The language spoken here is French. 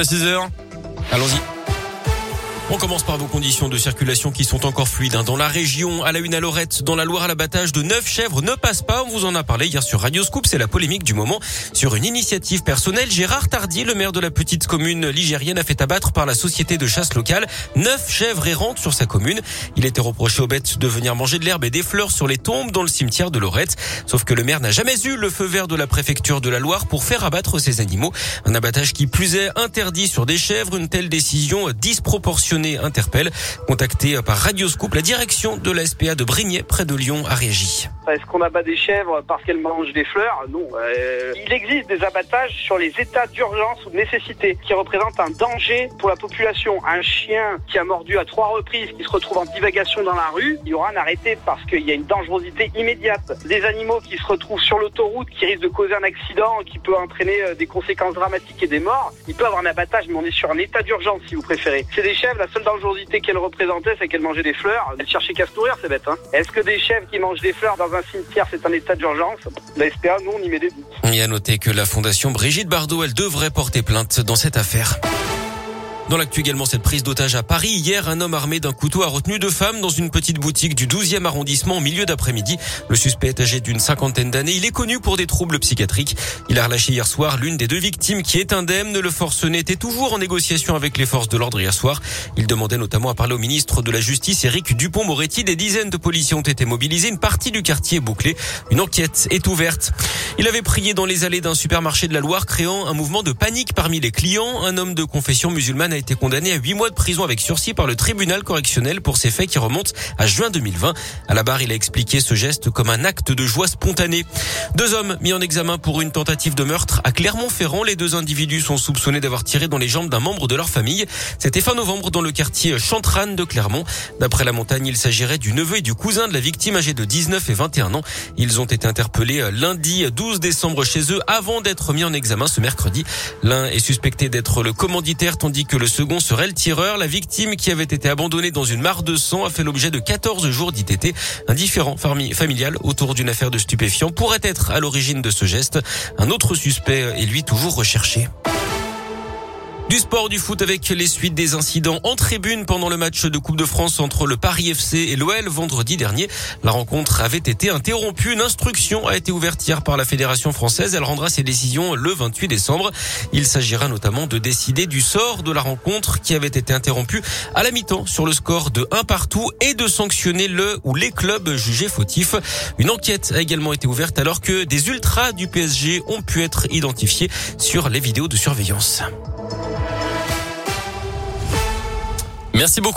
à 6h. Allons-y. On commence par vos conditions de circulation qui sont encore fluides. Hein. Dans la région, à la une à Lorette, dans la Loire, l'abattage de neuf chèvres ne passe pas. On vous en a parlé hier sur Radio Scoop. C'est la polémique du moment. Sur une initiative personnelle, Gérard Tardy, le maire de la petite commune ligérienne, a fait abattre par la société de chasse locale neuf chèvres errantes sur sa commune. Il était reproché aux bêtes de venir manger de l'herbe et des fleurs sur les tombes dans le cimetière de Lorette. Sauf que le maire n'a jamais eu le feu vert de la préfecture de la Loire pour faire abattre ces animaux. Un abattage qui plus est interdit sur des chèvres. Une telle décision disproportionnée interpelle. Contacté par Radio Scoop, la direction de la SPA de Brignais, près de Lyon, a réagi. Est-ce qu'on abat des chèvres parce qu'elles mangent des fleurs? Non. Euh, il existe des abattages sur les états d'urgence ou de nécessité qui représentent un danger pour la population. Un chien qui a mordu à trois reprises, qui se retrouve en divagation dans la rue, il y aura un arrêté parce qu'il y a une dangerosité immédiate. Des animaux qui se retrouvent sur l'autoroute, qui risquent de causer un accident, qui peut entraîner euh, des conséquences dramatiques et des morts, il peut avoir un abattage, mais on est sur un état d'urgence si vous préférez. C'est des chèvres, la seule dangerosité qu'elles représentaient, c'est qu'elles mangeaient des fleurs. Elles cherchaient qu'à se nourrir, c'est bête. Hein Est-ce que des chèvres qui mangent des fleurs dans un cimetière, c'est un état d'urgence? La SPA, nous, on y met des doutes. Il a noté que la fondation Brigitte Bardot, elle devrait porter plainte dans cette affaire. Dans l'actu également, cette prise d'otage à Paris. Hier, un homme armé d'un couteau a retenu deux femmes dans une petite boutique du 12e arrondissement au milieu d'après-midi. Le suspect est âgé d'une cinquantaine d'années. Il est connu pour des troubles psychiatriques. Il a relâché hier soir l'une des deux victimes qui est indemne. Le forcené était toujours en négociation avec les forces de l'ordre hier soir. Il demandait notamment à parler au ministre de la Justice, Éric Dupont-Moretti. Des dizaines de policiers ont été mobilisés. Une partie du quartier est bouclée. Une enquête est ouverte. Il avait prié dans les allées d'un supermarché de la Loire, créant un mouvement de panique parmi les clients. Un homme de confession musulmane a été condamné à huit mois de prison avec sursis par le tribunal correctionnel pour ces faits qui remontent à juin 2020. À la barre, il a expliqué ce geste comme un acte de joie spontanée. Deux hommes mis en examen pour une tentative de meurtre à Clermont-Ferrand. Les deux individus sont soupçonnés d'avoir tiré dans les jambes d'un membre de leur famille. C'était fin novembre dans le quartier Chantrane de Clermont. D'après la montagne, il s'agirait du neveu et du cousin de la victime âgée de 19 et 21 ans. Ils ont été interpellés lundi 12 décembre chez eux avant d'être mis en examen ce mercredi. L'un est suspecté d'être le commanditaire tandis que le second serait le tireur. La victime qui avait été abandonnée dans une mare de sang a fait l'objet de 14 jours d'ITT. Un différent familial autour d'une affaire de stupéfiants pourrait être à l'origine de ce geste. Un autre suspect est lui toujours recherché. Du sport, du foot avec les suites des incidents en tribune pendant le match de Coupe de France entre le Paris FC et l'OL vendredi dernier. La rencontre avait été interrompue. Une instruction a été ouverte hier par la Fédération française. Elle rendra ses décisions le 28 décembre. Il s'agira notamment de décider du sort de la rencontre qui avait été interrompue à la mi-temps sur le score de 1 partout et de sanctionner le ou les clubs jugés fautifs. Une enquête a également été ouverte alors que des ultras du PSG ont pu être identifiés sur les vidéos de surveillance. Merci beaucoup.